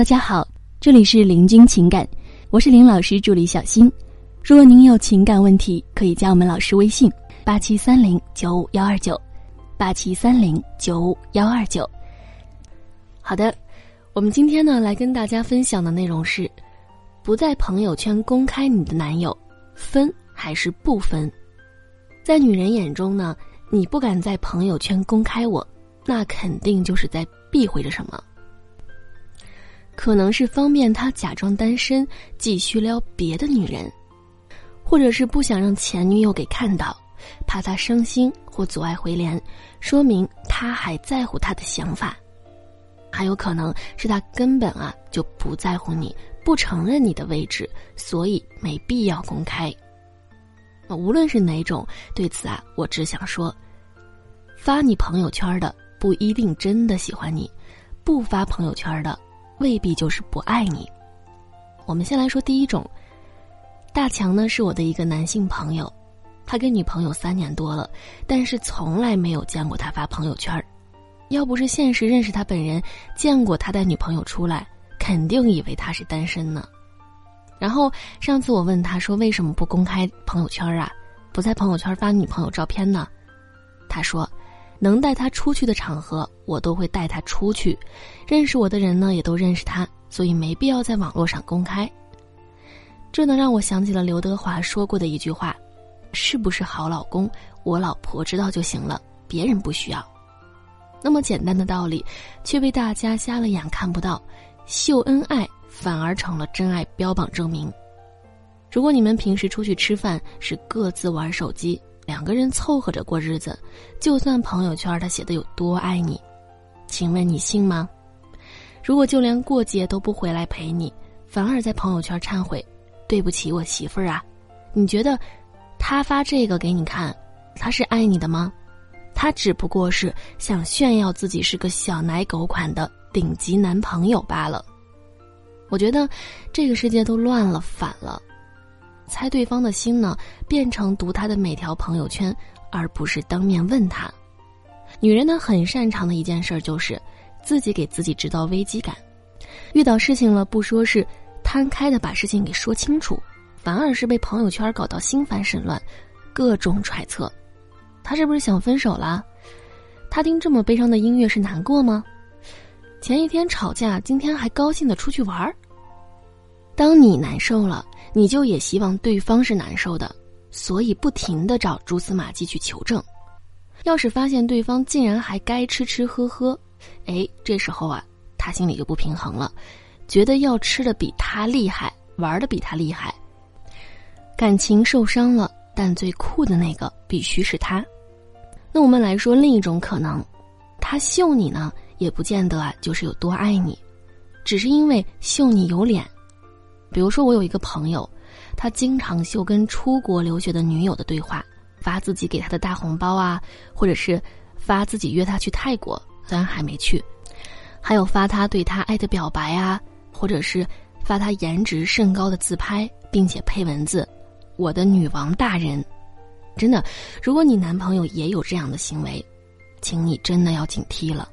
大家好，这里是林君情感，我是林老师助理小新。如果您有情感问题，可以加我们老师微信：八七三零九五幺二九，八七三零九五幺二九。好的，我们今天呢来跟大家分享的内容是：不在朋友圈公开你的男友，分还是不分？在女人眼中呢，你不敢在朋友圈公开我，那肯定就是在避讳着什么。可能是方便他假装单身，继续撩别的女人，或者是不想让前女友给看到，怕他伤心或阻碍回联，说明他还在乎他的想法。还有可能是他根本啊就不在乎你，不承认你的位置，所以没必要公开。无论是哪种，对此啊，我只想说：发你朋友圈的不一定真的喜欢你，不发朋友圈的。未必就是不爱你。我们先来说第一种，大强呢是我的一个男性朋友，他跟女朋友三年多了，但是从来没有见过他发朋友圈要不是现实认识他本人，见过他带女朋友出来，肯定以为他是单身呢。然后上次我问他说为什么不公开朋友圈啊，不在朋友圈发女朋友照片呢？他说。能带他出去的场合，我都会带他出去。认识我的人呢，也都认识他，所以没必要在网络上公开。这能让我想起了刘德华说过的一句话：“是不是好老公，我老婆知道就行了，别人不需要。”那么简单的道理，却被大家瞎了眼看不到，秀恩爱反而成了真爱标榜证明。如果你们平时出去吃饭是各自玩手机。两个人凑合着过日子，就算朋友圈他写的有多爱你，请问你信吗？如果就连过节都不回来陪你，反而在朋友圈忏悔，对不起我媳妇儿啊，你觉得他发这个给你看，他是爱你的吗？他只不过是想炫耀自己是个小奶狗款的顶级男朋友罢了。我觉得这个世界都乱了，反了。猜对方的心呢，变成读他的每条朋友圈，而不是当面问他。女人呢，很擅长的一件事就是，自己给自己制造危机感。遇到事情了，不说是摊开的把事情给说清楚，反而是被朋友圈搞到心烦神乱，各种揣测。他是不是想分手了？他听这么悲伤的音乐是难过吗？前一天吵架，今天还高兴的出去玩儿。当你难受了。你就也希望对方是难受的，所以不停的找蛛丝马迹去求证。要是发现对方竟然还该吃吃喝喝，哎，这时候啊，他心里就不平衡了，觉得要吃的比他厉害，玩的比他厉害。感情受伤了，但最酷的那个必须是他。那我们来说另一种可能，他秀你呢，也不见得啊就是有多爱你，只是因为秀你有脸。比如说，我有一个朋友，他经常秀跟出国留学的女友的对话，发自己给他的大红包啊，或者是发自己约他去泰国，虽然还没去，还有发他对他爱的表白啊，或者是发他颜值甚高的自拍，并且配文字：“我的女王大人。”真的，如果你男朋友也有这样的行为，请你真的要警惕了。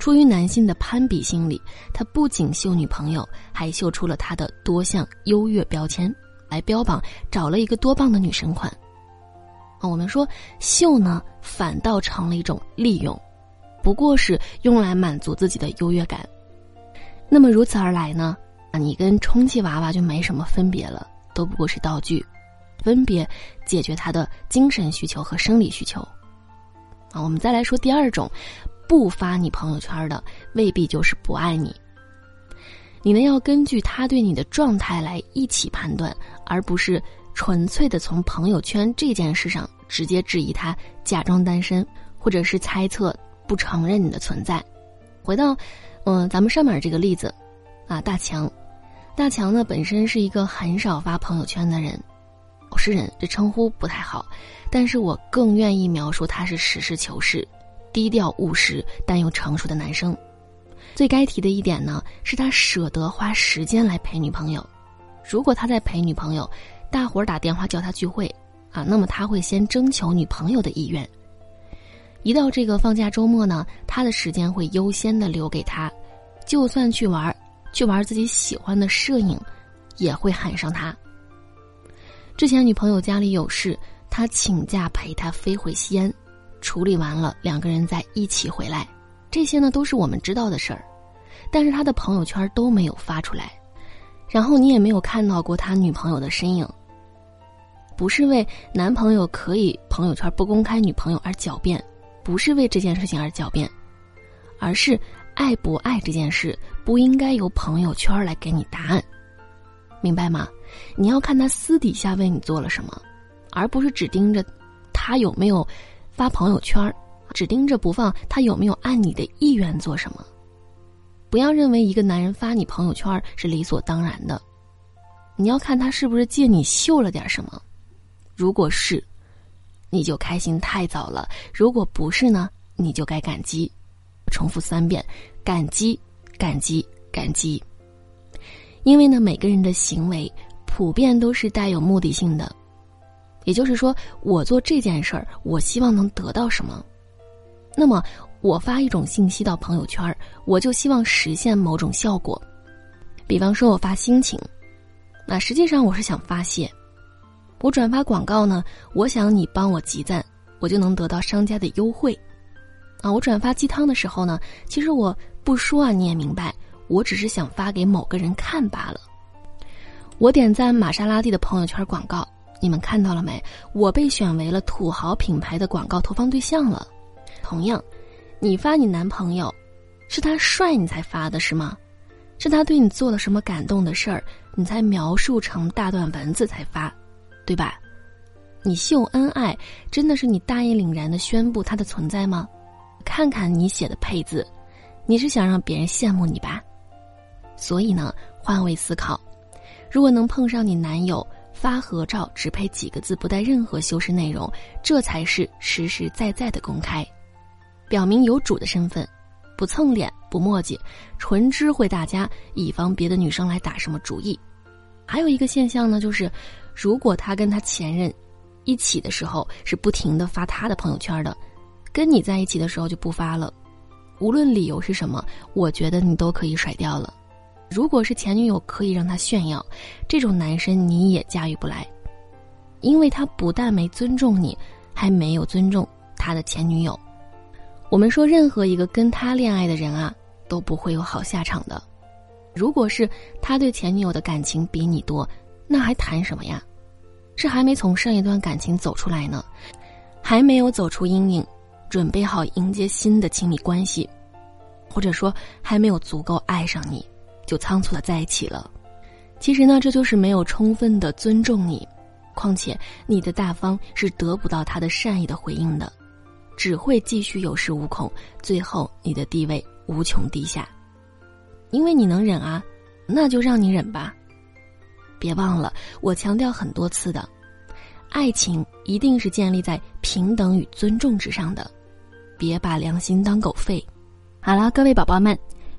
出于男性的攀比心理，他不仅秀女朋友，还秀出了他的多项优越标签，来标榜找了一个多棒的女神款。啊，我们说秀呢，反倒成了一种利用，不过是用来满足自己的优越感。那么如此而来呢，啊，你跟充气娃娃就没什么分别了，都不过是道具，分别解决他的精神需求和生理需求。啊，我们再来说第二种。不发你朋友圈的未必就是不爱你。你呢要根据他对你的状态来一起判断，而不是纯粹的从朋友圈这件事上直接质疑他假装单身，或者是猜测不承认你的存在。回到，嗯，咱们上面这个例子，啊，大强，大强呢本身是一个很少发朋友圈的人，我是人这称呼不太好，但是我更愿意描述他是实事求是。低调务实但又成熟的男生，最该提的一点呢，是他舍得花时间来陪女朋友。如果他在陪女朋友，大伙儿打电话叫他聚会，啊，那么他会先征求女朋友的意愿。一到这个放假周末呢，他的时间会优先的留给他，就算去玩，去玩自己喜欢的摄影，也会喊上他。之前女朋友家里有事，他请假陪她飞回西安，处理完了，两个人再一起回来。这些呢都是我们知道的事儿，但是他的朋友圈都没有发出来，然后你也没有看到过他女朋友的身影。不是为男朋友可以朋友圈不公开女朋友而狡辩，不是为这件事情而狡辩，而是爱不爱这件事不应该由朋友圈来给你答案，明白吗？你要看他私底下为你做了什么，而不是只盯着他有没有发朋友圈，只盯着不放他有没有按你的意愿做什么。不要认为一个男人发你朋友圈是理所当然的，你要看他是不是借你秀了点什么。如果是，你就开心太早了；如果不是呢，你就该感激。重复三遍：感激，感激，感激。因为呢，每个人的行为。普遍都是带有目的性的，也就是说，我做这件事儿，我希望能得到什么。那么，我发一种信息到朋友圈，我就希望实现某种效果。比方说，我发心情，那实际上我是想发泄。我转发广告呢，我想你帮我集赞，我就能得到商家的优惠。啊，我转发鸡汤的时候呢，其实我不说啊，你也明白，我只是想发给某个人看罢了。我点赞玛莎拉蒂的朋友圈广告，你们看到了没？我被选为了土豪品牌的广告投放对象了。同样，你发你男朋友，是他帅你才发的是吗？是他对你做了什么感动的事儿，你才描述成大段文字才发，对吧？你秀恩爱，真的是你大义凛然的宣布他的存在吗？看看你写的配字，你是想让别人羡慕你吧？所以呢，换位思考。如果能碰上你男友发合照只配几个字，不带任何修饰内容，这才是实实在在的公开，表明有主的身份，不蹭脸不墨迹，纯知会大家，以防别的女生来打什么主意。还有一个现象呢，就是如果他跟他前任一起的时候是不停的发他的朋友圈的，跟你在一起的时候就不发了，无论理由是什么，我觉得你都可以甩掉了。如果是前女友可以让他炫耀，这种男生你也驾驭不来，因为他不但没尊重你，还没有尊重他的前女友。我们说，任何一个跟他恋爱的人啊，都不会有好下场的。如果是他对前女友的感情比你多，那还谈什么呀？是还没从上一段感情走出来呢，还没有走出阴影，准备好迎接新的亲密关系，或者说还没有足够爱上你。就仓促的在一起了，其实呢，这就是没有充分的尊重你，况且你的大方是得不到他的善意的回应的，只会继续有恃无恐，最后你的地位无穷低下，因为你能忍啊，那就让你忍吧，别忘了我强调很多次的，爱情一定是建立在平等与尊重之上的，别把良心当狗吠。好了，各位宝宝们。